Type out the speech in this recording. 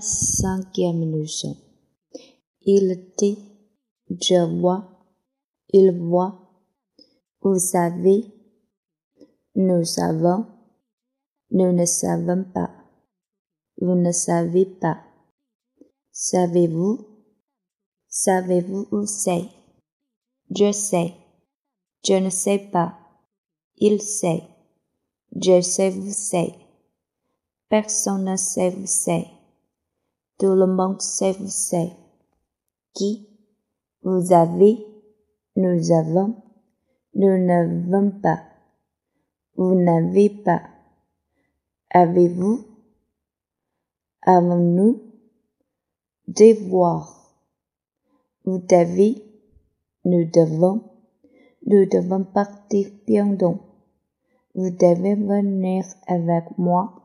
Cinquième leçon. Il dit, je vois, il voit, vous savez, nous savons, nous ne savons pas, vous ne savez pas. Savez-vous, savez-vous où c'est? Je sais, je ne sais pas, il sait, je sais, vous savez. Personne ne sait, vous savez. Tout le monde sait, vous sait. Qui? Vous avez, nous avons, nous n'avons pas. Vous n'avez pas. Avez-vous? Avons-nous? Devoir. Vous devez, nous devons, nous devons partir bientôt. Vous devez venir avec moi